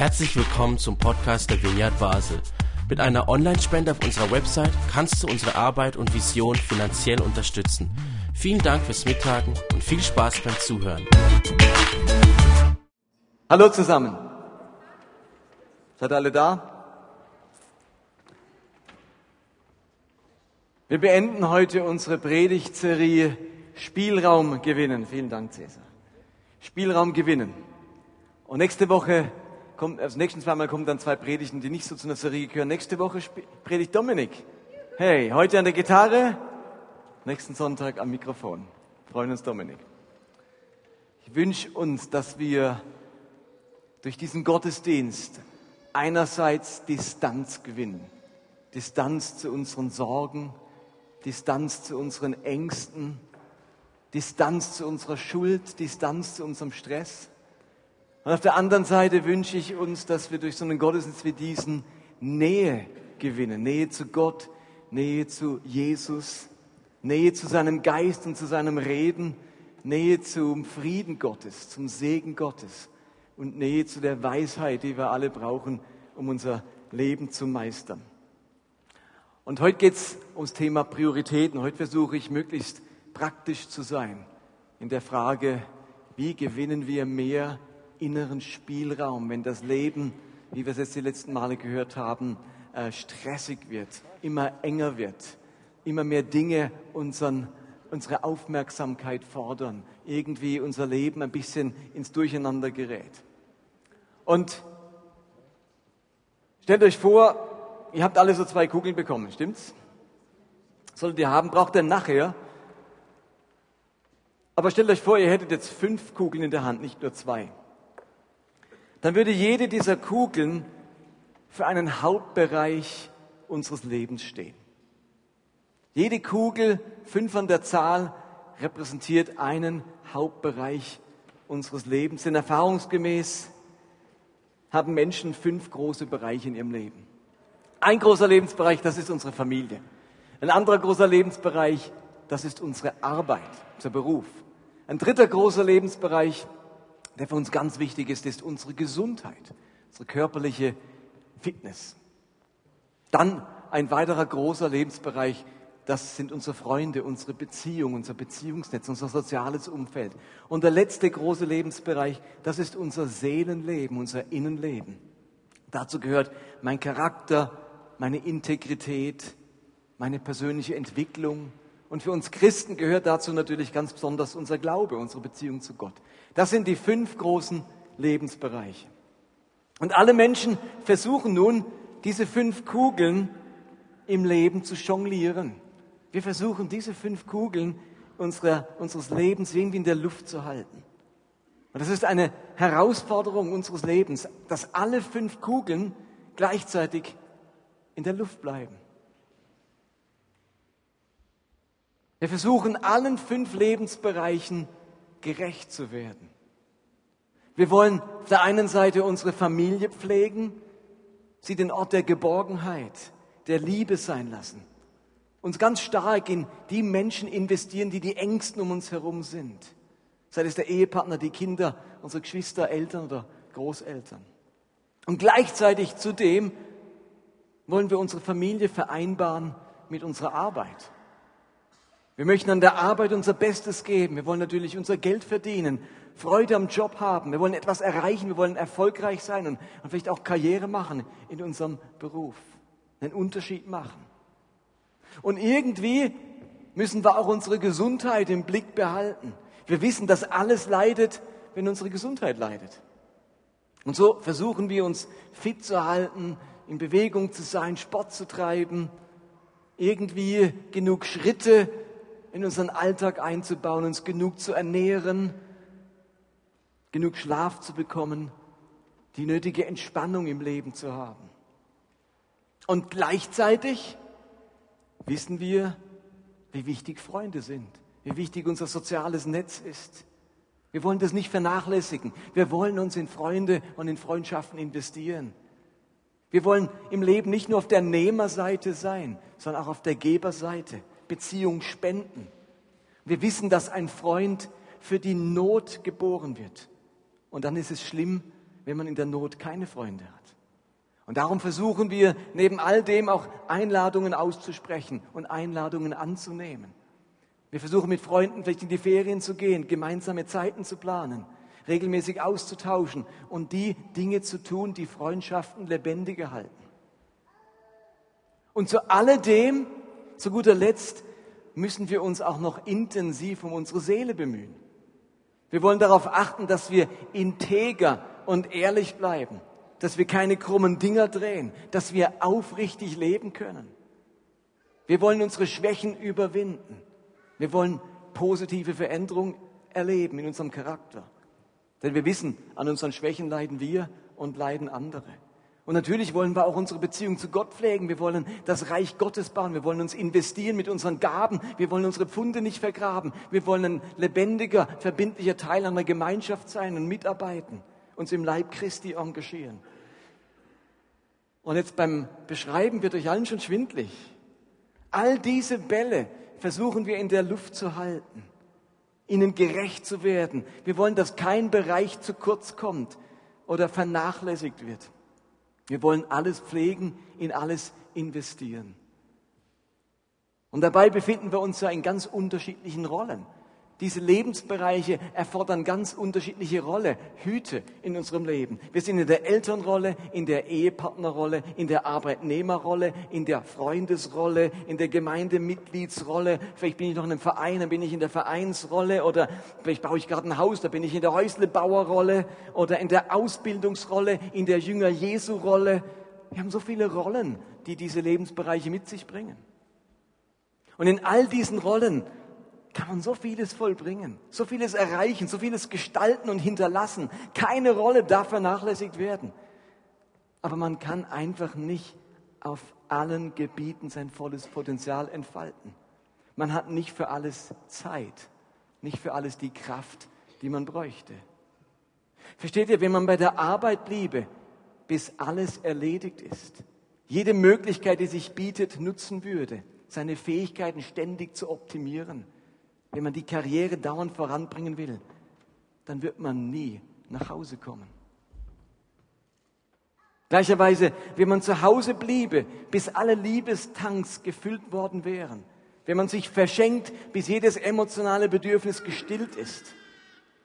Herzlich willkommen zum Podcast der Vineyard Basel. Mit einer Online-Spende auf unserer Website kannst du unsere Arbeit und Vision finanziell unterstützen. Vielen Dank fürs Mittagen und viel Spaß beim Zuhören. Hallo zusammen. Seid alle da? Wir beenden heute unsere Predigtserie Spielraum gewinnen. Vielen Dank, Cäsar. Spielraum gewinnen. Und nächste Woche kommt, also nächsten zweimal kommen dann zwei Predigten, die nicht so zu einer Serie gehören. Nächste Woche predigt Dominik. Hey, heute an der Gitarre, nächsten Sonntag am Mikrofon. Freuen uns, Dominik. Ich wünsche uns, dass wir durch diesen Gottesdienst einerseits Distanz gewinnen. Distanz zu unseren Sorgen, Distanz zu unseren Ängsten, Distanz zu unserer Schuld, Distanz zu unserem Stress. Und auf der anderen Seite wünsche ich uns, dass wir durch so einen Gottesdienst wie diesen Nähe gewinnen. Nähe zu Gott, Nähe zu Jesus, Nähe zu seinem Geist und zu seinem Reden, Nähe zum Frieden Gottes, zum Segen Gottes und Nähe zu der Weisheit, die wir alle brauchen, um unser Leben zu meistern. Und heute geht es ums Thema Prioritäten. Heute versuche ich möglichst praktisch zu sein in der Frage, wie gewinnen wir mehr inneren Spielraum, wenn das Leben, wie wir es jetzt die letzten Male gehört haben, äh, stressig wird, immer enger wird, immer mehr Dinge unseren, unsere Aufmerksamkeit fordern, irgendwie unser Leben ein bisschen ins Durcheinander gerät. Und stellt euch vor, ihr habt alle so zwei Kugeln bekommen, stimmt's? Solltet ihr haben, braucht ihr nachher. Aber stellt euch vor, ihr hättet jetzt fünf Kugeln in der Hand, nicht nur zwei dann würde jede dieser Kugeln für einen Hauptbereich unseres Lebens stehen. Jede Kugel, fünf an der Zahl, repräsentiert einen Hauptbereich unseres Lebens. Denn erfahrungsgemäß haben Menschen fünf große Bereiche in ihrem Leben. Ein großer Lebensbereich, das ist unsere Familie. Ein anderer großer Lebensbereich, das ist unsere Arbeit, unser Beruf. Ein dritter großer Lebensbereich, der für uns ganz wichtig ist, ist unsere Gesundheit, unsere körperliche Fitness. Dann ein weiterer großer Lebensbereich, das sind unsere Freunde, unsere Beziehungen, unser Beziehungsnetz, unser soziales Umfeld. Und der letzte große Lebensbereich, das ist unser Seelenleben, unser Innenleben. Dazu gehört mein Charakter, meine Integrität, meine persönliche Entwicklung. Und für uns Christen gehört dazu natürlich ganz besonders unser Glaube, unsere Beziehung zu Gott. Das sind die fünf großen Lebensbereiche. Und alle Menschen versuchen nun, diese fünf Kugeln im Leben zu jonglieren. Wir versuchen, diese fünf Kugeln unserer, unseres Lebens irgendwie in der Luft zu halten. Und das ist eine Herausforderung unseres Lebens, dass alle fünf Kugeln gleichzeitig in der Luft bleiben. Wir versuchen allen fünf Lebensbereichen gerecht zu werden. Wir wollen auf der einen Seite unsere Familie pflegen, sie den Ort der Geborgenheit, der Liebe sein lassen, uns ganz stark in die Menschen investieren, die die Ängsten um uns herum sind. Sei es der Ehepartner, die Kinder, unsere Geschwister, Eltern oder Großeltern. Und gleichzeitig zudem wollen wir unsere Familie vereinbaren mit unserer Arbeit. Wir möchten an der Arbeit unser Bestes geben. Wir wollen natürlich unser Geld verdienen, Freude am Job haben. Wir wollen etwas erreichen. Wir wollen erfolgreich sein und, und vielleicht auch Karriere machen in unserem Beruf. Einen Unterschied machen. Und irgendwie müssen wir auch unsere Gesundheit im Blick behalten. Wir wissen, dass alles leidet, wenn unsere Gesundheit leidet. Und so versuchen wir uns fit zu halten, in Bewegung zu sein, Sport zu treiben, irgendwie genug Schritte in unseren Alltag einzubauen, uns genug zu ernähren, genug Schlaf zu bekommen, die nötige Entspannung im Leben zu haben. Und gleichzeitig wissen wir, wie wichtig Freunde sind, wie wichtig unser soziales Netz ist. Wir wollen das nicht vernachlässigen. Wir wollen uns in Freunde und in Freundschaften investieren. Wir wollen im Leben nicht nur auf der Nehmerseite sein, sondern auch auf der Geberseite. Beziehung spenden. Wir wissen, dass ein Freund für die Not geboren wird. Und dann ist es schlimm, wenn man in der Not keine Freunde hat. Und darum versuchen wir neben all dem auch Einladungen auszusprechen und Einladungen anzunehmen. Wir versuchen mit Freunden vielleicht in die Ferien zu gehen, gemeinsame Zeiten zu planen, regelmäßig auszutauschen und die Dinge zu tun, die Freundschaften lebendig halten. Und zu alledem, zu guter Letzt, müssen wir uns auch noch intensiv um unsere Seele bemühen. Wir wollen darauf achten, dass wir integer und ehrlich bleiben, dass wir keine krummen Dinger drehen, dass wir aufrichtig leben können. Wir wollen unsere Schwächen überwinden. Wir wollen positive Veränderungen erleben in unserem Charakter. Denn wir wissen, an unseren Schwächen leiden wir und leiden andere. Und natürlich wollen wir auch unsere Beziehung zu Gott pflegen. Wir wollen das Reich Gottes bauen. Wir wollen uns investieren mit unseren Gaben. Wir wollen unsere Pfunde nicht vergraben. Wir wollen ein lebendiger, verbindlicher Teil einer Gemeinschaft sein und mitarbeiten, uns im Leib Christi engagieren. Und jetzt beim Beschreiben wird euch allen schon schwindlig. All diese Bälle versuchen wir in der Luft zu halten, ihnen gerecht zu werden. Wir wollen, dass kein Bereich zu kurz kommt oder vernachlässigt wird. Wir wollen alles pflegen, in alles investieren. Und dabei befinden wir uns ja in ganz unterschiedlichen Rollen. Diese Lebensbereiche erfordern ganz unterschiedliche Rolle, Hüte in unserem Leben. Wir sind in der Elternrolle, in der Ehepartnerrolle, in der Arbeitnehmerrolle, in der Freundesrolle, in der Gemeindemitgliedsrolle. Vielleicht bin ich noch in einem Verein, dann bin ich in der Vereinsrolle oder vielleicht baue ich gerade ein Haus, da bin ich in der Häuslebauerrolle oder in der Ausbildungsrolle, in der Jünger-Jesu-Rolle. Wir haben so viele Rollen, die diese Lebensbereiche mit sich bringen. Und in all diesen Rollen kann man so vieles vollbringen, so vieles erreichen, so vieles gestalten und hinterlassen. Keine Rolle darf vernachlässigt werden. Aber man kann einfach nicht auf allen Gebieten sein volles Potenzial entfalten. Man hat nicht für alles Zeit, nicht für alles die Kraft, die man bräuchte. Versteht ihr, wenn man bei der Arbeit bliebe, bis alles erledigt ist, jede Möglichkeit, die sich bietet, nutzen würde, seine Fähigkeiten ständig zu optimieren, wenn man die Karriere dauernd voranbringen will, dann wird man nie nach Hause kommen. Gleicherweise, wenn man zu Hause bliebe, bis alle Liebestanks gefüllt worden wären, wenn man sich verschenkt, bis jedes emotionale Bedürfnis gestillt ist,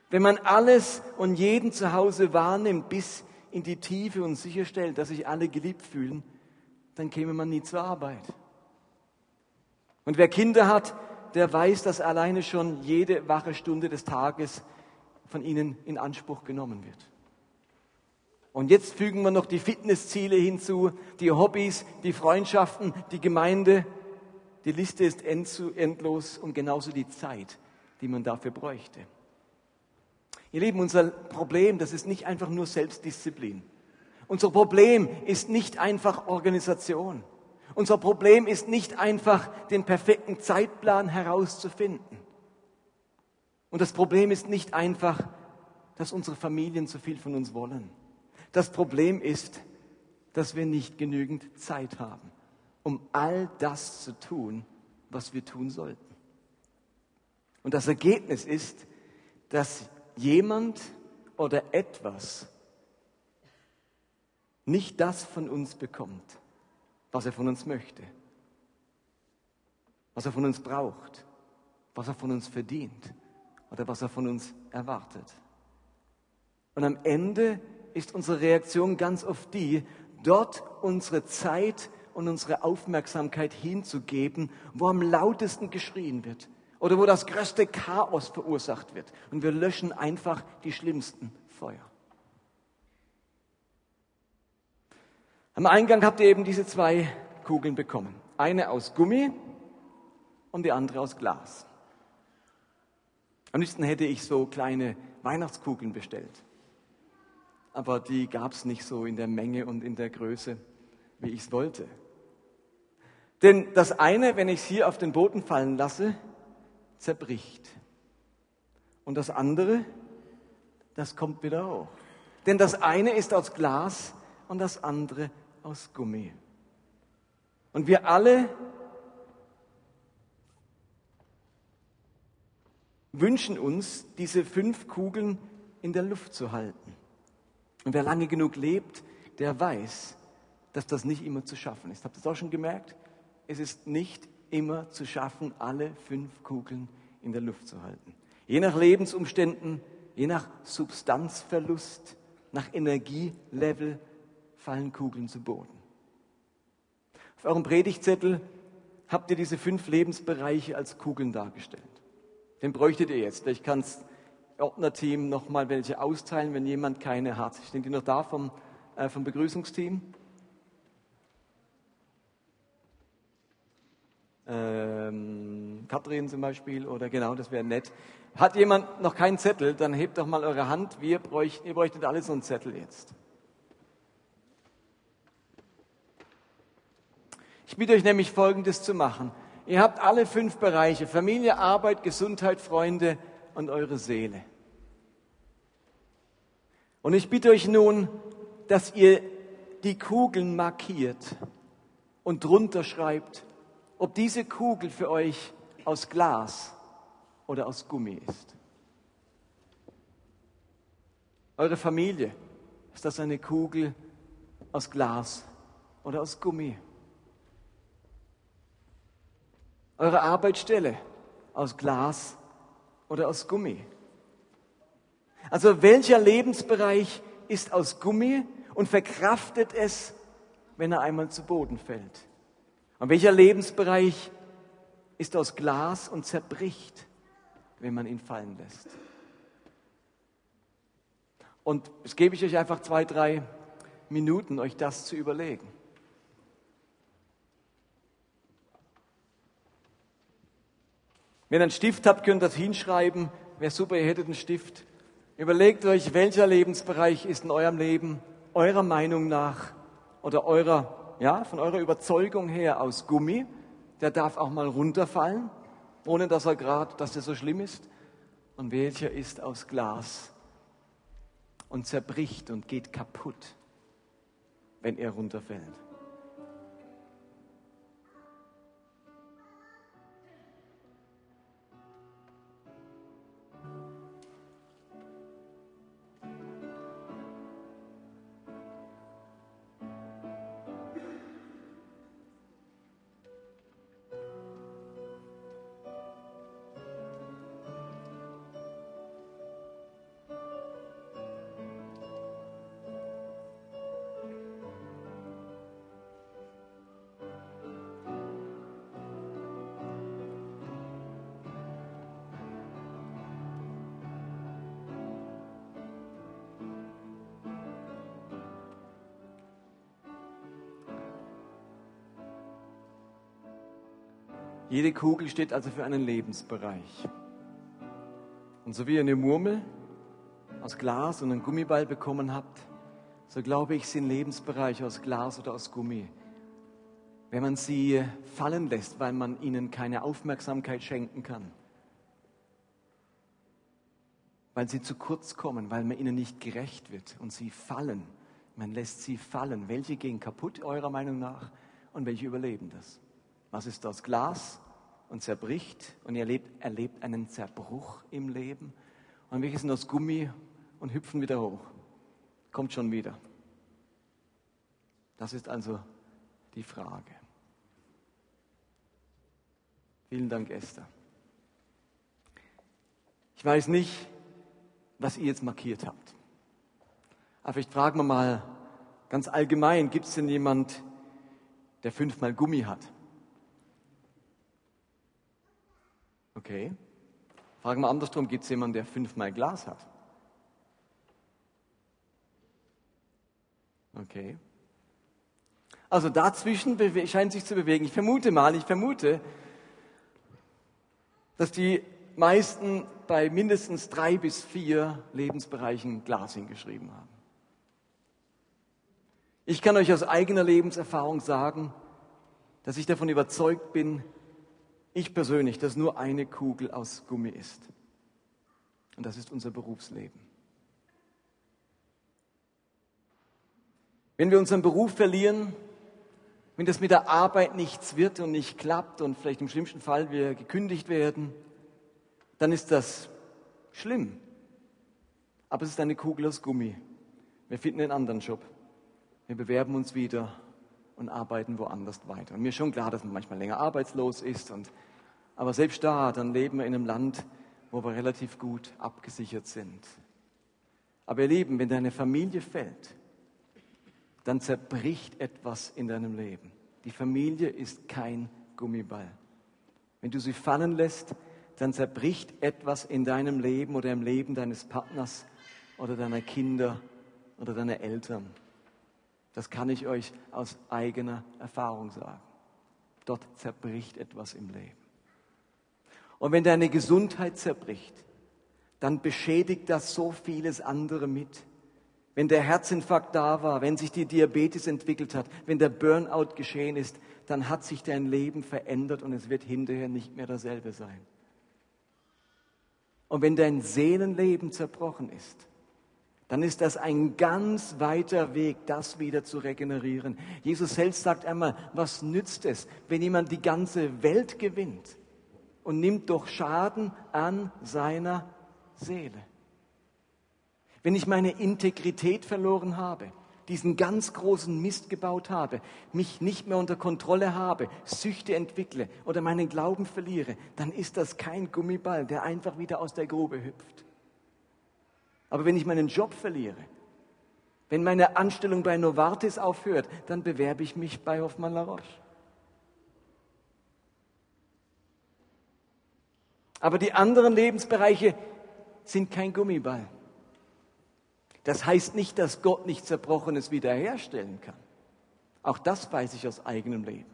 wenn man alles und jeden zu Hause wahrnimmt, bis in die Tiefe und sicherstellt, dass sich alle geliebt fühlen, dann käme man nie zur Arbeit. Und wer Kinder hat, der weiß, dass alleine schon jede wache Stunde des Tages von ihnen in Anspruch genommen wird. Und jetzt fügen wir noch die Fitnessziele hinzu, die Hobbys, die Freundschaften, die Gemeinde. Die Liste ist endlos und genauso die Zeit, die man dafür bräuchte. Ihr Lieben, unser Problem, das ist nicht einfach nur Selbstdisziplin. Unser Problem ist nicht einfach Organisation. Unser Problem ist nicht einfach, den perfekten Zeitplan herauszufinden. Und das Problem ist nicht einfach, dass unsere Familien zu viel von uns wollen. Das Problem ist, dass wir nicht genügend Zeit haben, um all das zu tun, was wir tun sollten. Und das Ergebnis ist, dass jemand oder etwas nicht das von uns bekommt, was er von uns möchte, was er von uns braucht, was er von uns verdient oder was er von uns erwartet. Und am Ende ist unsere Reaktion ganz oft die, dort unsere Zeit und unsere Aufmerksamkeit hinzugeben, wo am lautesten geschrien wird oder wo das größte Chaos verursacht wird. Und wir löschen einfach die schlimmsten Feuer. Am Eingang habt ihr eben diese zwei Kugeln bekommen. Eine aus Gummi und die andere aus Glas. Am liebsten hätte ich so kleine Weihnachtskugeln bestellt. Aber die gab es nicht so in der Menge und in der Größe, wie ich es wollte. Denn das eine, wenn ich es hier auf den Boden fallen lasse, zerbricht. Und das andere, das kommt wieder hoch. Denn das eine ist aus Glas und das andere aus Gummi. Und wir alle wünschen uns, diese fünf Kugeln in der Luft zu halten. Und wer lange genug lebt, der weiß, dass das nicht immer zu schaffen ist. Habt ihr das auch schon gemerkt? Es ist nicht immer zu schaffen, alle fünf Kugeln in der Luft zu halten. Je nach Lebensumständen, je nach Substanzverlust, nach Energielevel fallen Kugeln zu Boden. Auf eurem Predigtzettel habt ihr diese fünf Lebensbereiche als Kugeln dargestellt. Den bräuchtet ihr jetzt. Ich kann das Ordnerteam noch mal welche austeilen, wenn jemand keine hat. Stehen die noch da vom, äh, vom Begrüßungsteam? Ähm, Kathrin zum Beispiel oder genau, das wäre nett. Hat jemand noch keinen Zettel, dann hebt doch mal eure Hand. Wir bräuchten, ihr bräuchtet alle so einen Zettel jetzt. Ich bitte euch nämlich Folgendes zu machen. Ihr habt alle fünf Bereiche, Familie, Arbeit, Gesundheit, Freunde und eure Seele. Und ich bitte euch nun, dass ihr die Kugeln markiert und drunter schreibt, ob diese Kugel für euch aus Glas oder aus Gummi ist. Eure Familie, ist das eine Kugel aus Glas oder aus Gummi? Eure Arbeitsstelle aus Glas oder aus Gummi? Also welcher Lebensbereich ist aus Gummi und verkraftet es, wenn er einmal zu Boden fällt? Und welcher Lebensbereich ist aus Glas und zerbricht, wenn man ihn fallen lässt? Und es gebe ich euch einfach zwei, drei Minuten, euch das zu überlegen. Wenn ihr einen Stift habt, könnt ihr das hinschreiben. Wäre super, ihr hättet einen Stift. Überlegt euch, welcher Lebensbereich ist in eurem Leben eurer Meinung nach oder eurer, ja, von eurer Überzeugung her aus Gummi. Der darf auch mal runterfallen, ohne dass er gerade, dass der so schlimm ist. Und welcher ist aus Glas und zerbricht und geht kaputt, wenn er runterfällt. Jede Kugel steht also für einen Lebensbereich. Und so wie ihr eine Murmel aus Glas und einen Gummiball bekommen habt, so glaube ich, sind Lebensbereiche aus Glas oder aus Gummi. Wenn man sie fallen lässt, weil man ihnen keine Aufmerksamkeit schenken kann, weil sie zu kurz kommen, weil man ihnen nicht gerecht wird und sie fallen, man lässt sie fallen. Welche gehen kaputt eurer Meinung nach und welche überleben das? Was ist aus Glas und zerbricht und ihr erlebt, erlebt einen Zerbruch im Leben? Und welche sind aus Gummi und hüpfen wieder hoch? Kommt schon wieder. Das ist also die Frage. Vielen Dank, Esther. Ich weiß nicht, was ihr jetzt markiert habt. Aber vielleicht fragen wir mal ganz allgemein, gibt es denn jemand, der fünfmal Gummi hat? Okay. Fragen wir andersrum, gibt es jemanden, der fünfmal Glas hat? Okay. Also dazwischen scheint sich zu bewegen. Ich vermute mal, ich vermute, dass die meisten bei mindestens drei bis vier Lebensbereichen Glas hingeschrieben haben. Ich kann euch aus eigener Lebenserfahrung sagen, dass ich davon überzeugt bin, ich persönlich, dass nur eine Kugel aus Gummi ist. Und das ist unser Berufsleben. Wenn wir unseren Beruf verlieren, wenn das mit der Arbeit nichts wird und nicht klappt und vielleicht im schlimmsten Fall wir gekündigt werden, dann ist das schlimm. Aber es ist eine Kugel aus Gummi. Wir finden einen anderen Job. Wir bewerben uns wieder und arbeiten woanders weiter. Und mir ist schon klar, dass man manchmal länger arbeitslos ist. Und, aber selbst da, dann leben wir in einem Land, wo wir relativ gut abgesichert sind. Aber ihr Lieben, wenn deine Familie fällt, dann zerbricht etwas in deinem Leben. Die Familie ist kein Gummiball. Wenn du sie fallen lässt, dann zerbricht etwas in deinem Leben oder im Leben deines Partners oder deiner Kinder oder deiner Eltern. Das kann ich euch aus eigener Erfahrung sagen. Dort zerbricht etwas im Leben. Und wenn deine Gesundheit zerbricht, dann beschädigt das so vieles andere mit. Wenn der Herzinfarkt da war, wenn sich die Diabetes entwickelt hat, wenn der Burnout geschehen ist, dann hat sich dein Leben verändert und es wird hinterher nicht mehr dasselbe sein. Und wenn dein Seelenleben zerbrochen ist, dann ist das ein ganz weiter Weg, das wieder zu regenerieren. Jesus selbst sagt einmal, was nützt es, wenn jemand die ganze Welt gewinnt und nimmt doch Schaden an seiner Seele? Wenn ich meine Integrität verloren habe, diesen ganz großen Mist gebaut habe, mich nicht mehr unter Kontrolle habe, Süchte entwickle oder meinen Glauben verliere, dann ist das kein Gummiball, der einfach wieder aus der Grube hüpft. Aber wenn ich meinen Job verliere, wenn meine Anstellung bei Novartis aufhört, dann bewerbe ich mich bei Hoffmann La Roche. Aber die anderen Lebensbereiche sind kein Gummiball. Das heißt nicht, dass Gott nicht Zerbrochenes wiederherstellen kann. Auch das weiß ich aus eigenem Leben.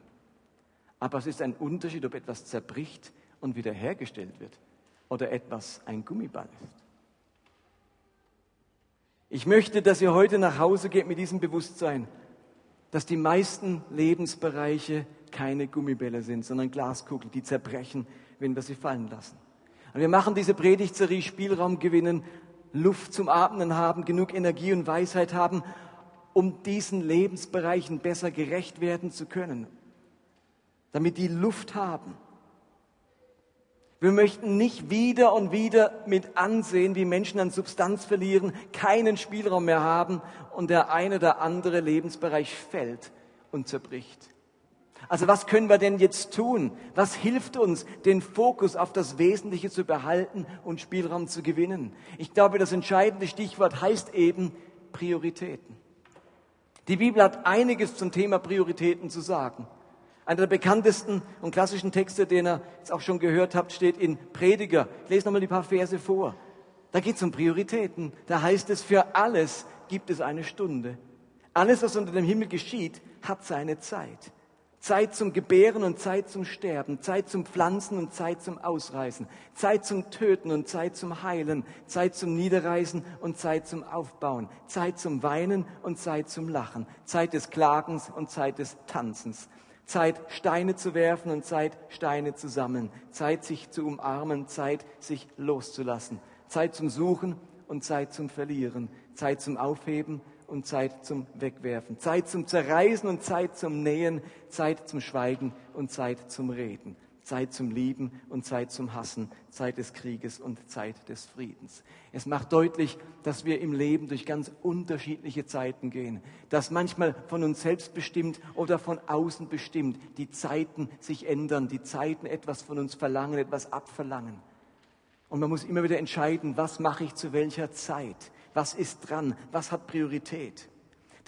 Aber es ist ein Unterschied, ob etwas zerbricht und wiederhergestellt wird oder etwas ein Gummiball ist. Ich möchte, dass ihr heute nach Hause geht mit diesem Bewusstsein, dass die meisten Lebensbereiche keine Gummibälle sind, sondern Glaskugeln, die zerbrechen, wenn wir sie fallen lassen. Und wir machen diese Predigtserie Spielraum gewinnen, Luft zum Atmen haben, genug Energie und Weisheit haben, um diesen Lebensbereichen besser gerecht werden zu können, damit die Luft haben wir möchten nicht wieder und wieder mit ansehen, wie Menschen an Substanz verlieren, keinen Spielraum mehr haben und der eine oder andere Lebensbereich fällt und zerbricht. Also was können wir denn jetzt tun? Was hilft uns, den Fokus auf das Wesentliche zu behalten und Spielraum zu gewinnen? Ich glaube, das entscheidende Stichwort heißt eben Prioritäten. Die Bibel hat einiges zum Thema Prioritäten zu sagen. Einer der bekanntesten und klassischen Texte, den ihr jetzt auch schon gehört habt, steht in Prediger. Ich lese nochmal die paar Verse vor. Da geht es um Prioritäten. Da heißt es, für alles gibt es eine Stunde. Alles, was unter dem Himmel geschieht, hat seine Zeit. Zeit zum Gebären und Zeit zum Sterben, Zeit zum Pflanzen und Zeit zum Ausreißen, Zeit zum Töten und Zeit zum Heilen, Zeit zum Niederreißen und Zeit zum Aufbauen, Zeit zum Weinen und Zeit zum Lachen, Zeit des Klagens und Zeit des Tanzens, Zeit, Steine zu werfen und Zeit, Steine zu sammeln. Zeit, sich zu umarmen, Zeit, sich loszulassen. Zeit zum Suchen und Zeit zum Verlieren. Zeit zum Aufheben und Zeit zum Wegwerfen. Zeit zum Zerreißen und Zeit zum Nähen. Zeit zum Schweigen und Zeit zum Reden. Zeit zum Lieben und Zeit zum Hassen, Zeit des Krieges und Zeit des Friedens. Es macht deutlich, dass wir im Leben durch ganz unterschiedliche Zeiten gehen, dass manchmal von uns selbst bestimmt oder von außen bestimmt die Zeiten sich ändern, die Zeiten etwas von uns verlangen, etwas abverlangen. Und man muss immer wieder entscheiden, was mache ich zu welcher Zeit, was ist dran, was hat Priorität.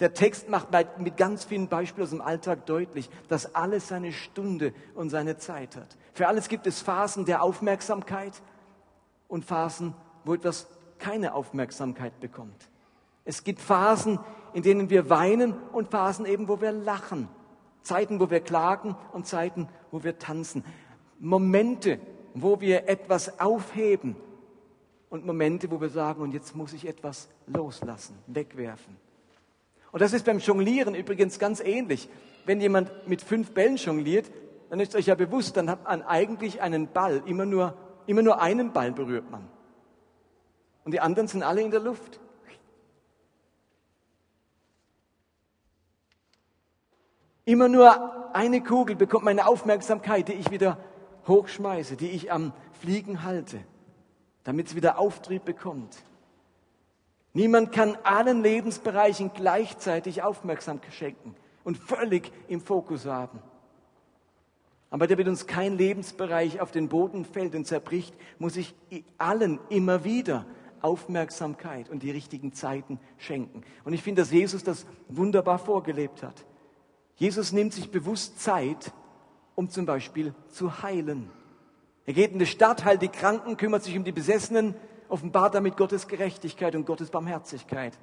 Der Text macht mit ganz vielen Beispielen aus dem Alltag deutlich, dass alles seine Stunde und seine Zeit hat. Für alles gibt es Phasen der Aufmerksamkeit und Phasen, wo etwas keine Aufmerksamkeit bekommt. Es gibt Phasen, in denen wir weinen und Phasen eben, wo wir lachen. Zeiten, wo wir klagen und Zeiten, wo wir tanzen. Momente, wo wir etwas aufheben und Momente, wo wir sagen, und jetzt muss ich etwas loslassen, wegwerfen. Und das ist beim Jonglieren übrigens ganz ähnlich. Wenn jemand mit fünf Bällen jongliert, dann ist euch ja bewusst, dann hat man eigentlich einen Ball, immer nur, immer nur einen Ball berührt man. Und die anderen sind alle in der Luft. Immer nur eine Kugel bekommt meine Aufmerksamkeit, die ich wieder hochschmeiße, die ich am Fliegen halte, damit es wieder Auftrieb bekommt. Niemand kann allen Lebensbereichen gleichzeitig Aufmerksamkeit schenken und völlig im Fokus haben. Aber damit uns kein Lebensbereich auf den Boden fällt und zerbricht, muss ich allen immer wieder Aufmerksamkeit und die richtigen Zeiten schenken. Und ich finde, dass Jesus das wunderbar vorgelebt hat. Jesus nimmt sich bewusst Zeit, um zum Beispiel zu heilen. Er geht in die Stadt, heilt die Kranken, kümmert sich um die Besessenen, offenbart damit Gottes Gerechtigkeit und Gottes Barmherzigkeit.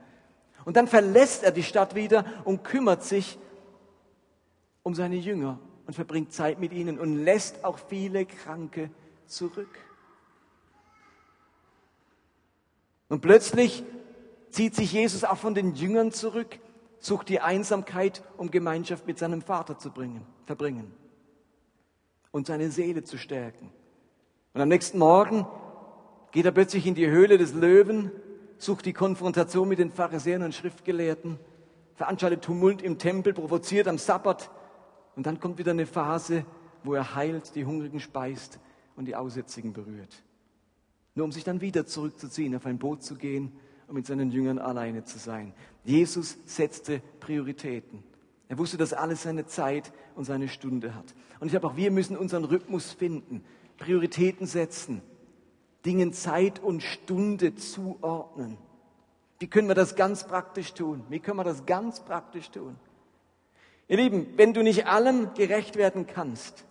Und dann verlässt er die Stadt wieder und kümmert sich um seine Jünger und verbringt Zeit mit ihnen und lässt auch viele Kranke zurück. Und plötzlich zieht sich Jesus auch von den Jüngern zurück, sucht die Einsamkeit, um Gemeinschaft mit seinem Vater zu bringen, verbringen und seine Seele zu stärken. Und am nächsten Morgen geht er plötzlich in die Höhle des Löwen, sucht die Konfrontation mit den Pharisäern und Schriftgelehrten, veranstaltet Tumult im Tempel, provoziert am Sabbat und dann kommt wieder eine Phase, wo er heilt, die Hungrigen speist und die Aussätzigen berührt. Nur um sich dann wieder zurückzuziehen, auf ein Boot zu gehen und mit seinen Jüngern alleine zu sein. Jesus setzte Prioritäten. Er wusste, dass alles seine Zeit und seine Stunde hat. Und ich glaube, auch wir müssen unseren Rhythmus finden, Prioritäten setzen, Dingen Zeit und Stunde zuordnen. Wie können wir das ganz praktisch tun? Wie können wir das ganz praktisch tun? Ihr Lieben, wenn du nicht allem gerecht werden kannst,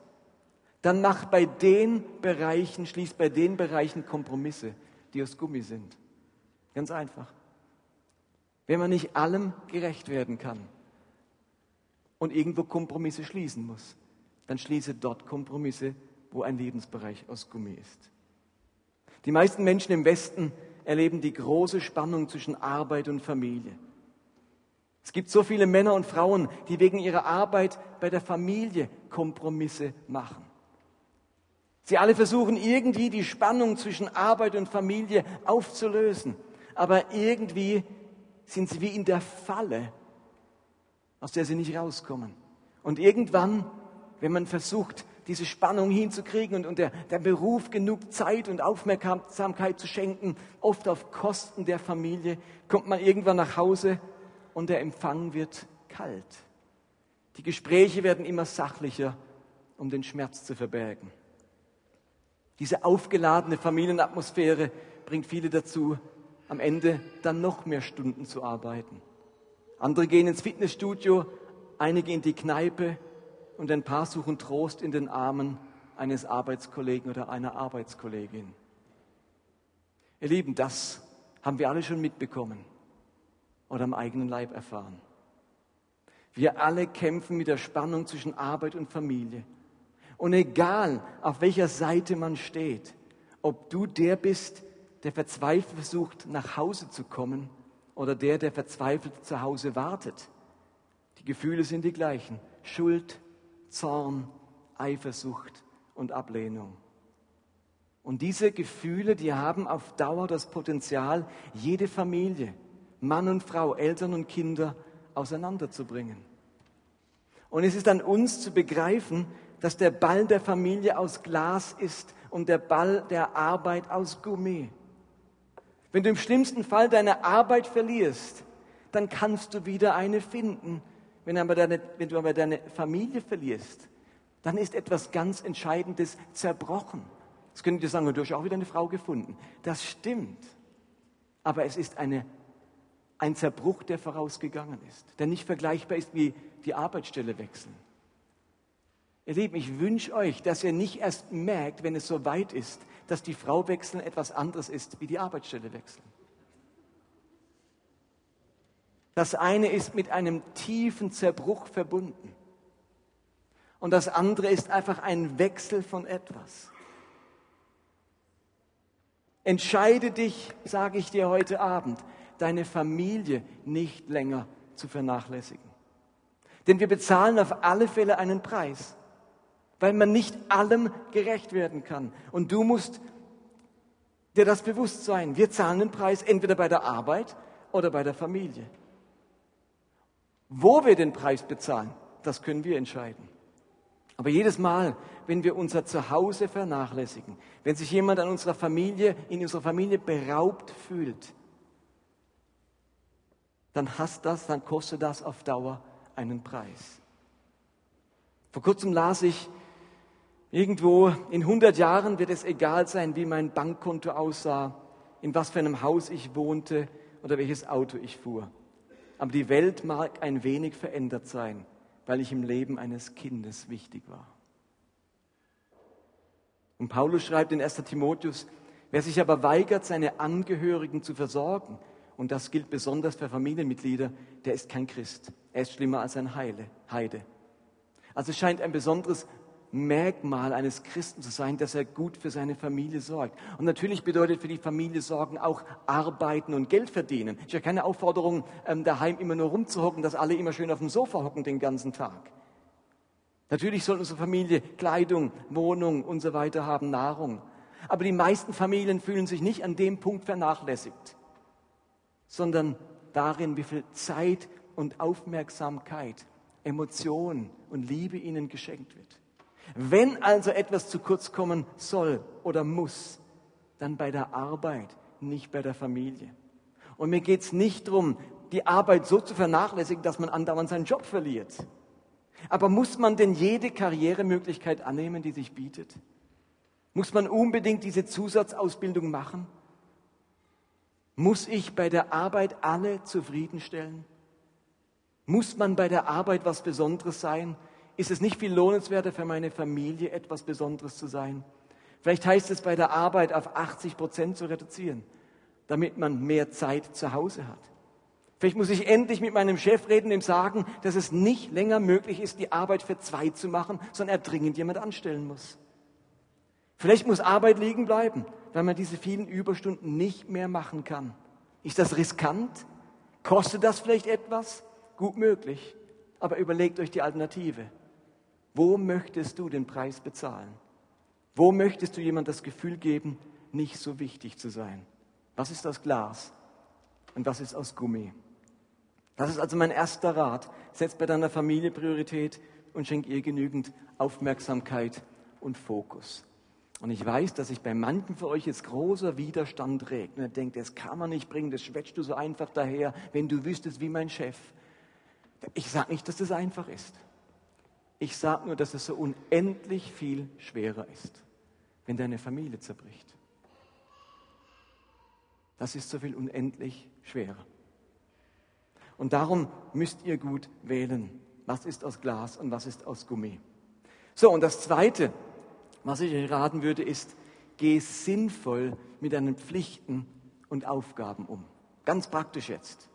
dann mach bei den Bereichen, schließ bei den Bereichen Kompromisse, die aus Gummi sind. Ganz einfach. Wenn man nicht allem gerecht werden kann und irgendwo Kompromisse schließen muss, dann schließe dort Kompromisse, wo ein Lebensbereich aus Gummi ist. Die meisten Menschen im Westen erleben die große Spannung zwischen Arbeit und Familie. Es gibt so viele Männer und Frauen, die wegen ihrer Arbeit bei der Familie Kompromisse machen. Sie alle versuchen irgendwie die Spannung zwischen Arbeit und Familie aufzulösen. Aber irgendwie sind sie wie in der Falle, aus der sie nicht rauskommen. Und irgendwann, wenn man versucht, diese Spannung hinzukriegen und, und der, der Beruf genug Zeit und Aufmerksamkeit zu schenken, oft auf Kosten der Familie, kommt man irgendwann nach Hause und der Empfang wird kalt. Die Gespräche werden immer sachlicher, um den Schmerz zu verbergen. Diese aufgeladene Familienatmosphäre bringt viele dazu, am Ende dann noch mehr Stunden zu arbeiten. Andere gehen ins Fitnessstudio, einige in die Kneipe und ein paar suchen Trost in den Armen eines Arbeitskollegen oder einer Arbeitskollegin. Ihr Lieben, das haben wir alle schon mitbekommen oder am eigenen Leib erfahren. Wir alle kämpfen mit der Spannung zwischen Arbeit und Familie. Und egal, auf welcher Seite man steht, ob du der bist, der verzweifelt versucht, nach Hause zu kommen, oder der, der verzweifelt zu Hause wartet, die Gefühle sind die gleichen. Schuld, Zorn, Eifersucht und Ablehnung. Und diese Gefühle, die haben auf Dauer das Potenzial, jede Familie, Mann und Frau, Eltern und Kinder auseinanderzubringen. Und es ist an uns zu begreifen, dass der Ball der Familie aus Glas ist und der Ball der Arbeit aus Gummi. Wenn du im schlimmsten Fall deine Arbeit verlierst, dann kannst du wieder eine finden. Wenn, aber deine, wenn du aber deine Familie verlierst, dann ist etwas ganz Entscheidendes zerbrochen. Jetzt könnt ihr sagen, du hast auch wieder eine Frau gefunden. Das stimmt. Aber es ist eine ein Zerbruch, der vorausgegangen ist, der nicht vergleichbar ist wie die Arbeitsstelle wechseln. Ihr Lieben, ich wünsche euch, dass ihr nicht erst merkt, wenn es so weit ist, dass die Frau wechseln etwas anderes ist wie die Arbeitsstelle wechseln. Das eine ist mit einem tiefen Zerbruch verbunden. Und das andere ist einfach ein Wechsel von etwas. Entscheide dich, sage ich dir heute Abend, deine Familie nicht länger zu vernachlässigen. Denn wir bezahlen auf alle Fälle einen Preis, weil man nicht allem gerecht werden kann. Und du musst dir das bewusst sein. Wir zahlen den Preis entweder bei der Arbeit oder bei der Familie. Wo wir den Preis bezahlen, das können wir entscheiden. Aber jedes Mal, wenn wir unser Zuhause vernachlässigen, wenn sich jemand an unserer Familie, in unserer Familie beraubt fühlt, dann hast das, dann kostet das auf Dauer einen Preis. Vor kurzem las ich, irgendwo in 100 Jahren wird es egal sein, wie mein Bankkonto aussah, in was für einem Haus ich wohnte oder welches Auto ich fuhr. Aber die Welt mag ein wenig verändert sein, weil ich im Leben eines Kindes wichtig war. Und Paulus schreibt in 1. Timotheus, wer sich aber weigert, seine Angehörigen zu versorgen, und das gilt besonders für Familienmitglieder, der ist kein Christ. Er ist schlimmer als ein Heide. Also es scheint ein besonderes Merkmal eines Christen zu sein, dass er gut für seine Familie sorgt. Und natürlich bedeutet für die Familie sorgen auch arbeiten und Geld verdienen. Ich habe keine Aufforderung, ähm, daheim immer nur rumzuhocken, dass alle immer schön auf dem Sofa hocken den ganzen Tag. Natürlich soll unsere Familie Kleidung, Wohnung und so weiter haben, Nahrung. Aber die meisten Familien fühlen sich nicht an dem Punkt vernachlässigt, sondern darin, wie viel Zeit und Aufmerksamkeit, Emotion und Liebe ihnen geschenkt wird. Wenn also etwas zu kurz kommen soll oder muss, dann bei der Arbeit, nicht bei der Familie. Und mir geht es nicht darum, die Arbeit so zu vernachlässigen, dass man andauernd seinen Job verliert. Aber muss man denn jede Karrieremöglichkeit annehmen, die sich bietet? Muss man unbedingt diese Zusatzausbildung machen? Muss ich bei der Arbeit alle zufriedenstellen? Muss man bei der Arbeit was Besonderes sein? Ist es nicht viel lohnenswerter für meine Familie, etwas Besonderes zu sein? Vielleicht heißt es bei der Arbeit auf 80 Prozent zu reduzieren, damit man mehr Zeit zu Hause hat. Vielleicht muss ich endlich mit meinem Chef reden ihm sagen, dass es nicht länger möglich ist, die Arbeit für zwei zu machen, sondern er dringend jemand anstellen muss. Vielleicht muss Arbeit liegen bleiben, weil man diese vielen Überstunden nicht mehr machen kann. Ist das riskant? Kostet das vielleicht etwas? Gut möglich. Aber überlegt euch die Alternative. Wo möchtest du den Preis bezahlen? Wo möchtest du jemand das Gefühl geben, nicht so wichtig zu sein? Was ist aus Glas und was ist aus Gummi? Das ist also mein erster Rat. Setz bei deiner Familie Priorität und schenk ihr genügend Aufmerksamkeit und Fokus. Und ich weiß, dass sich bei manchen von euch jetzt großer Widerstand regt. Und ihr denkt, das kann man nicht bringen, das schwätzt du so einfach daher, wenn du wüsstest, wie mein Chef. Ich sage nicht, dass das einfach ist. Ich sage nur, dass es so unendlich viel schwerer ist, wenn deine Familie zerbricht. Das ist so viel unendlich schwerer. Und darum müsst ihr gut wählen. Was ist aus Glas und was ist aus Gummi? So, und das Zweite, was ich euch raten würde, ist, geh sinnvoll mit deinen Pflichten und Aufgaben um. Ganz praktisch jetzt.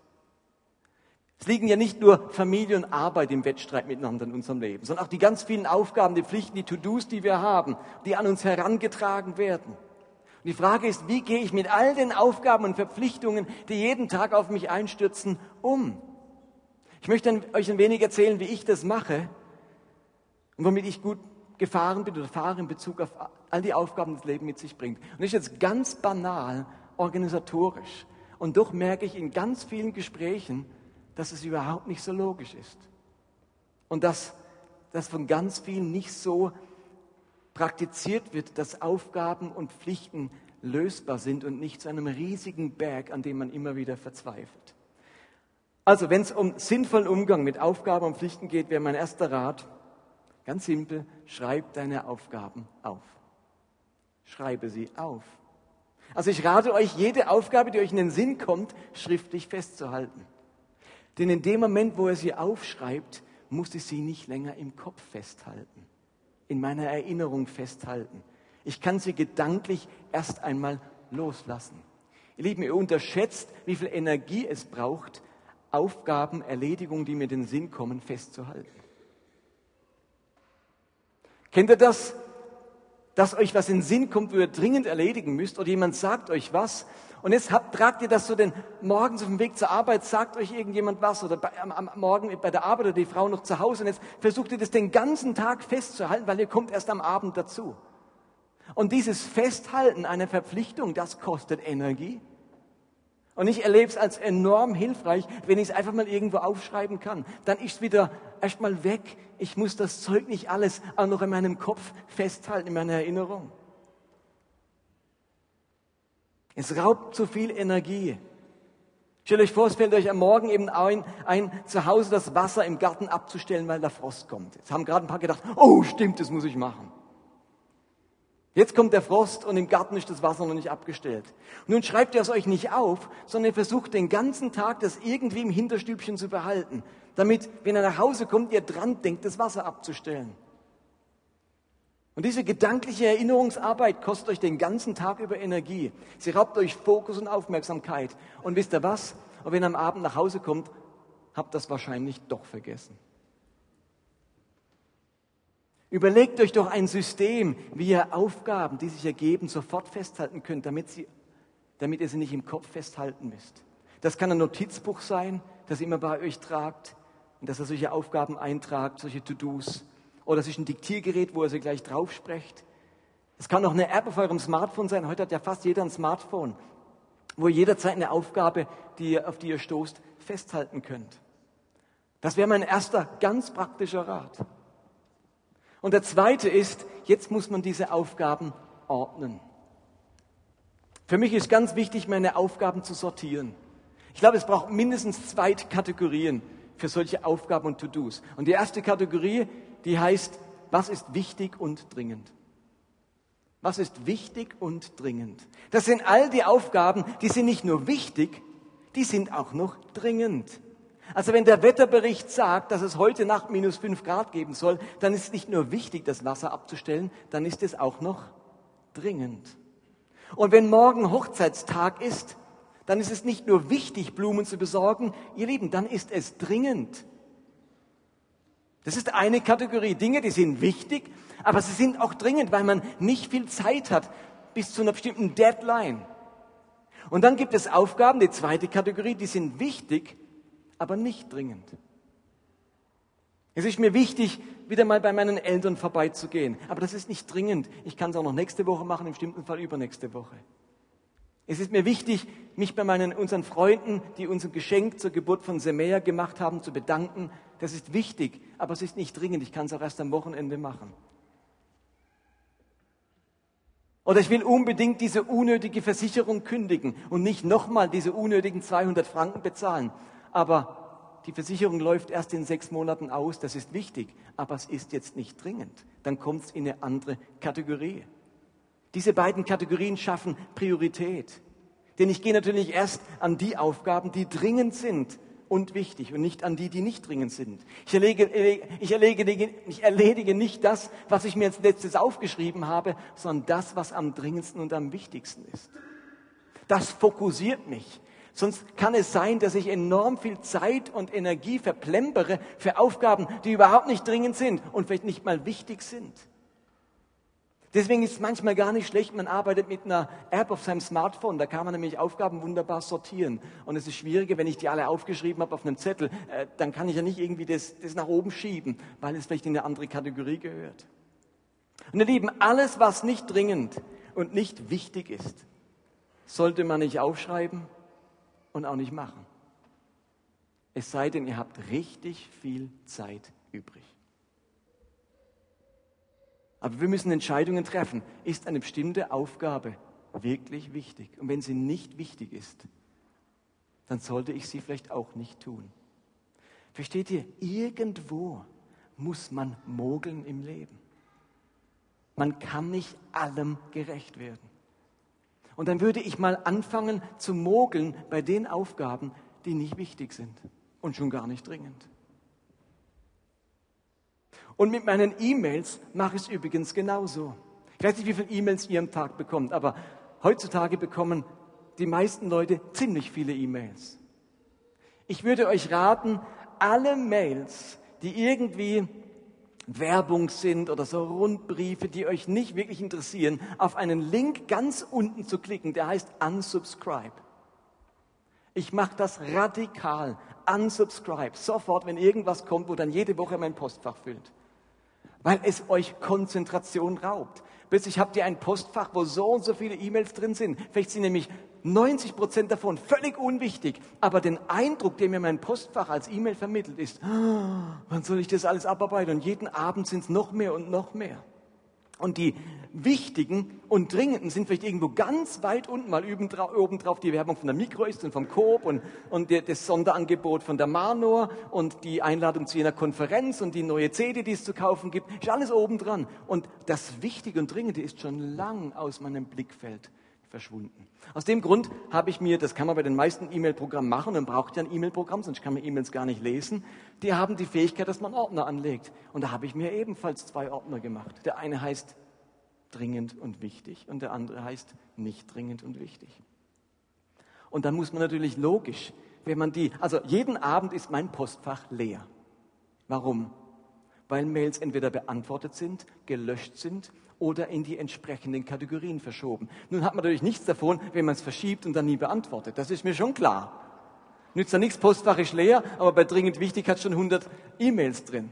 Es liegen ja nicht nur Familie und Arbeit im Wettstreit miteinander in unserem Leben, sondern auch die ganz vielen Aufgaben, die Pflichten, die To-Dos, die wir haben, die an uns herangetragen werden. Und die Frage ist, wie gehe ich mit all den Aufgaben und Verpflichtungen, die jeden Tag auf mich einstürzen, um? Ich möchte euch ein wenig erzählen, wie ich das mache und womit ich gut gefahren bin oder fahre in Bezug auf all die Aufgaben, die das Leben mit sich bringt. Und das ist jetzt ganz banal, organisatorisch. Und doch merke ich in ganz vielen Gesprächen, dass es überhaupt nicht so logisch ist. Und dass das von ganz vielen nicht so praktiziert wird, dass Aufgaben und Pflichten lösbar sind und nicht zu einem riesigen Berg, an dem man immer wieder verzweifelt. Also, wenn es um sinnvollen Umgang mit Aufgaben und Pflichten geht, wäre mein erster Rat, ganz simpel, schreib deine Aufgaben auf. Schreibe sie auf. Also ich rate euch, jede Aufgabe, die euch in den Sinn kommt, schriftlich festzuhalten. Denn in dem Moment, wo er sie aufschreibt, muss ich sie nicht länger im Kopf festhalten in meiner Erinnerung festhalten. Ich kann sie gedanklich erst einmal loslassen. Ihr Lieben, ihr unterschätzt, wie viel Energie es braucht, Aufgaben, Erledigungen, die mir in den Sinn kommen, festzuhalten. Kennt ihr das? Dass euch was in den Sinn kommt, wo ihr dringend erledigen müsst, oder jemand sagt euch was und jetzt habt, tragt ihr das so denn morgens auf dem Weg zur Arbeit, sagt euch irgendjemand was oder bei, am, am Morgen bei der Arbeit oder die Frau noch zu Hause und jetzt versucht ihr das den ganzen Tag festzuhalten, weil ihr kommt erst am Abend dazu. Und dieses Festhalten einer Verpflichtung, das kostet Energie. Und ich erlebe es als enorm hilfreich, wenn ich es einfach mal irgendwo aufschreiben kann. Dann ist es wieder erstmal weg. Ich muss das Zeug nicht alles auch noch in meinem Kopf festhalten, in meiner Erinnerung. Es raubt zu viel Energie. Stellt euch vor, es fällt euch am Morgen eben ein, ein, zu Hause das Wasser im Garten abzustellen, weil der Frost kommt. Jetzt haben gerade ein paar gedacht, oh stimmt, das muss ich machen. Jetzt kommt der Frost und im Garten ist das Wasser noch nicht abgestellt. Nun schreibt ihr es euch nicht auf, sondern ihr versucht den ganzen Tag das irgendwie im Hinterstübchen zu behalten, damit, wenn er nach Hause kommt, ihr dran denkt, das Wasser abzustellen. Und diese gedankliche Erinnerungsarbeit kostet euch den ganzen Tag über Energie. Sie raubt euch Fokus und Aufmerksamkeit. Und wisst ihr was? Und wenn ihr am Abend nach Hause kommt, habt das wahrscheinlich doch vergessen. Überlegt euch doch ein System, wie ihr Aufgaben, die sich ergeben, sofort festhalten könnt, damit, sie, damit ihr sie nicht im Kopf festhalten müsst. Das kann ein Notizbuch sein, das ihr immer bei euch tragt und dass ihr solche Aufgaben eintragt, solche To-Dos oder es ist ein Diktiergerät, wo ihr sie gleich drauf sprecht. Es kann auch eine App auf eurem Smartphone sein. Heute hat ja fast jeder ein Smartphone, wo ihr jederzeit eine Aufgabe, die ihr, auf die ihr stoßt, festhalten könnt. Das wäre mein erster ganz praktischer Rat. Und der zweite ist, jetzt muss man diese Aufgaben ordnen. Für mich ist ganz wichtig, meine Aufgaben zu sortieren. Ich glaube, es braucht mindestens zwei Kategorien für solche Aufgaben und To-Dos. Und die erste Kategorie die heißt, was ist wichtig und dringend? Was ist wichtig und dringend? Das sind all die Aufgaben, die sind nicht nur wichtig, die sind auch noch dringend. Also wenn der Wetterbericht sagt, dass es heute Nacht minus fünf Grad geben soll, dann ist es nicht nur wichtig, das Wasser abzustellen, dann ist es auch noch dringend. Und wenn morgen Hochzeitstag ist, dann ist es nicht nur wichtig, Blumen zu besorgen, ihr Lieben, dann ist es dringend. Das ist eine Kategorie Dinge, die sind wichtig, aber sie sind auch dringend, weil man nicht viel Zeit hat bis zu einer bestimmten Deadline. Und dann gibt es Aufgaben, die zweite Kategorie, die sind wichtig, aber nicht dringend. Es ist mir wichtig, wieder mal bei meinen Eltern vorbeizugehen, aber das ist nicht dringend. Ich kann es auch noch nächste Woche machen, im bestimmten Fall übernächste Woche. Es ist mir wichtig, mich bei meinen, unseren Freunden, die uns ein Geschenk zur Geburt von Semea gemacht haben, zu bedanken. Das ist wichtig, aber es ist nicht dringend. Ich kann es auch erst am Wochenende machen. Oder ich will unbedingt diese unnötige Versicherung kündigen und nicht nochmal diese unnötigen 200 Franken bezahlen. Aber die Versicherung läuft erst in sechs Monaten aus. Das ist wichtig, aber es ist jetzt nicht dringend. Dann kommt es in eine andere Kategorie. Diese beiden Kategorien schaffen Priorität. Denn ich gehe natürlich erst an die Aufgaben, die dringend sind und wichtig und nicht an die, die nicht dringend sind. Ich erledige, ich erledige, ich erledige nicht das, was ich mir als letztes aufgeschrieben habe, sondern das, was am dringendsten und am wichtigsten ist. Das fokussiert mich. Sonst kann es sein, dass ich enorm viel Zeit und Energie verplempere für Aufgaben, die überhaupt nicht dringend sind und vielleicht nicht mal wichtig sind. Deswegen ist es manchmal gar nicht schlecht, man arbeitet mit einer App auf seinem Smartphone. Da kann man nämlich Aufgaben wunderbar sortieren. Und es ist schwieriger, wenn ich die alle aufgeschrieben habe auf einem Zettel, äh, dann kann ich ja nicht irgendwie das, das nach oben schieben, weil es vielleicht in eine andere Kategorie gehört. Und ihr Lieben, alles, was nicht dringend und nicht wichtig ist, sollte man nicht aufschreiben und auch nicht machen. Es sei denn, ihr habt richtig viel Zeit übrig. Aber wir müssen Entscheidungen treffen. Ist eine bestimmte Aufgabe wirklich wichtig? Und wenn sie nicht wichtig ist, dann sollte ich sie vielleicht auch nicht tun. Versteht ihr? Irgendwo muss man mogeln im Leben. Man kann nicht allem gerecht werden. Und dann würde ich mal anfangen zu mogeln bei den Aufgaben, die nicht wichtig sind und schon gar nicht dringend. Und mit meinen E-Mails mache ich es übrigens genauso. Ich weiß nicht, wie viele E-Mails ihr am Tag bekommt, aber heutzutage bekommen die meisten Leute ziemlich viele E-Mails. Ich würde euch raten, alle Mails, die irgendwie Werbung sind oder so Rundbriefe, die euch nicht wirklich interessieren, auf einen Link ganz unten zu klicken, der heißt Unsubscribe. Ich mache das radikal. Unsubscribe. Sofort, wenn irgendwas kommt, wo dann jede Woche mein Postfach füllt weil es euch Konzentration raubt. Plötzlich habt ihr ein Postfach, wo so und so viele E-Mails drin sind. Vielleicht sind nämlich 90 Prozent davon völlig unwichtig. Aber den Eindruck, der mir mein Postfach als E-Mail vermittelt, ist, oh, wann soll ich das alles abarbeiten? Und jeden Abend sind es noch mehr und noch mehr. Und die wichtigen und dringenden sind vielleicht irgendwo ganz weit unten, mal oben drauf die Werbung von der Mikro ist und vom Coop und, und das Sonderangebot von der Manor und die Einladung zu jener Konferenz und die neue CD, die es zu kaufen gibt, ist alles oben dran. Und das Wichtige und Dringende ist schon lang aus meinem Blickfeld verschwunden. Aus dem Grund habe ich mir, das kann man bei den meisten E-Mail-Programmen machen, man braucht ja ein E-Mail-Programm, sonst kann man E-Mails gar nicht lesen. Die haben die Fähigkeit, dass man Ordner anlegt. Und da habe ich mir ebenfalls zwei Ordner gemacht. Der eine heißt dringend und wichtig und der andere heißt nicht dringend und wichtig. Und dann muss man natürlich logisch, wenn man die, also jeden Abend ist mein Postfach leer. Warum? Weil Mails entweder beantwortet sind, gelöscht sind oder in die entsprechenden Kategorien verschoben. Nun hat man natürlich nichts davon, wenn man es verschiebt und dann nie beantwortet. Das ist mir schon klar. Nützt ja nichts, Postfach ist leer, aber bei dringend wichtig hat schon 100 E-Mails drin.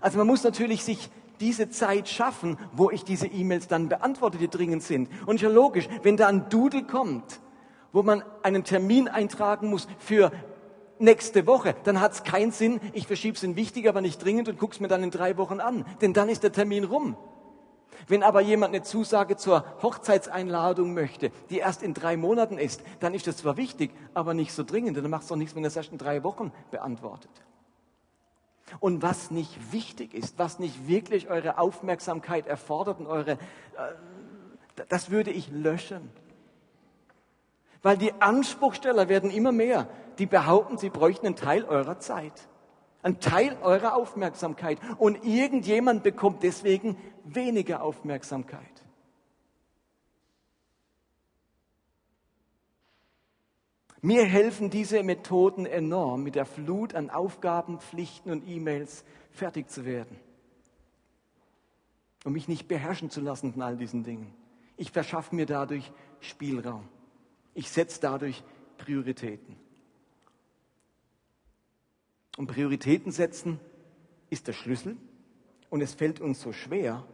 Also man muss natürlich sich diese Zeit schaffen, wo ich diese E-Mails dann beantworte, die dringend sind. Und ist ja logisch, wenn da ein Doodle kommt, wo man einen Termin eintragen muss für nächste Woche, dann hat es keinen Sinn, ich verschiebe es in wichtig, aber nicht dringend und gucke es mir dann in drei Wochen an. Denn dann ist der Termin rum. Wenn aber jemand eine Zusage zur Hochzeitseinladung möchte, die erst in drei Monaten ist, dann ist das zwar wichtig, aber nicht so dringend. Dann macht es doch nichts, wenn er es erst in drei Wochen beantwortet. Und was nicht wichtig ist, was nicht wirklich eure Aufmerksamkeit erfordert und eure, äh, das würde ich löschen. Weil die Anspruchsteller werden immer mehr die behaupten, sie bräuchten einen Teil eurer Zeit, einen Teil eurer Aufmerksamkeit. Und irgendjemand bekommt deswegen weniger Aufmerksamkeit. Mir helfen diese Methoden enorm, mit der Flut an Aufgaben, Pflichten und E-Mails fertig zu werden. Um mich nicht beherrschen zu lassen von all diesen Dingen. Ich verschaffe mir dadurch Spielraum. Ich setze dadurch Prioritäten. Und Prioritäten setzen ist der Schlüssel. Und es fällt uns so schwer,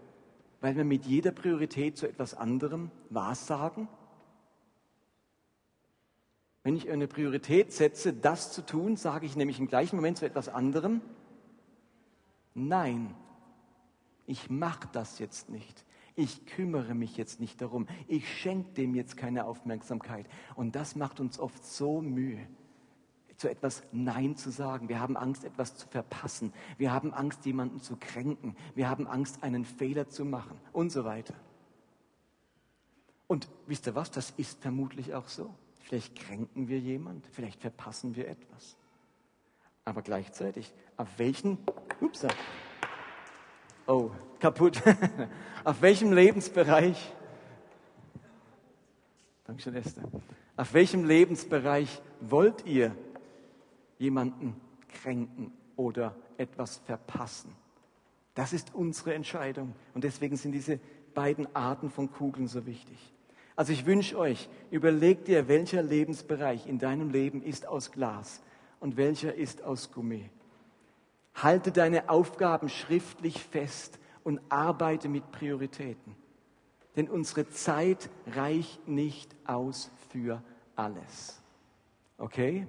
weil wir mit jeder Priorität zu etwas anderem was sagen. Wenn ich eine Priorität setze, das zu tun, sage ich nämlich im gleichen Moment zu etwas anderem, nein, ich mache das jetzt nicht. Ich kümmere mich jetzt nicht darum. Ich schenke dem jetzt keine Aufmerksamkeit. Und das macht uns oft so Mühe zu etwas Nein zu sagen. Wir haben Angst, etwas zu verpassen. Wir haben Angst, jemanden zu kränken. Wir haben Angst, einen Fehler zu machen und so weiter. Und wisst ihr was? Das ist vermutlich auch so. Vielleicht kränken wir jemand, vielleicht verpassen wir etwas. Aber gleichzeitig, auf welchen, ups, oh, kaputt, auf welchem Lebensbereich, Dankeschön, Esther, auf welchem Lebensbereich wollt ihr jemanden kränken oder etwas verpassen. Das ist unsere Entscheidung. Und deswegen sind diese beiden Arten von Kugeln so wichtig. Also ich wünsche euch, überlegt dir, welcher Lebensbereich in deinem Leben ist aus Glas und welcher ist aus Gummi. Halte deine Aufgaben schriftlich fest und arbeite mit Prioritäten. Denn unsere Zeit reicht nicht aus für alles. Okay?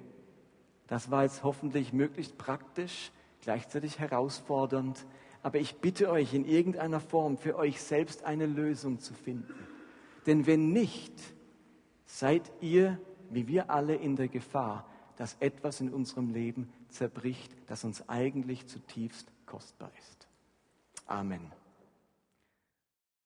Das war jetzt hoffentlich möglichst praktisch, gleichzeitig herausfordernd. Aber ich bitte euch in irgendeiner Form für euch selbst eine Lösung zu finden. Denn wenn nicht, seid ihr, wie wir alle, in der Gefahr, dass etwas in unserem Leben zerbricht, das uns eigentlich zutiefst kostbar ist. Amen.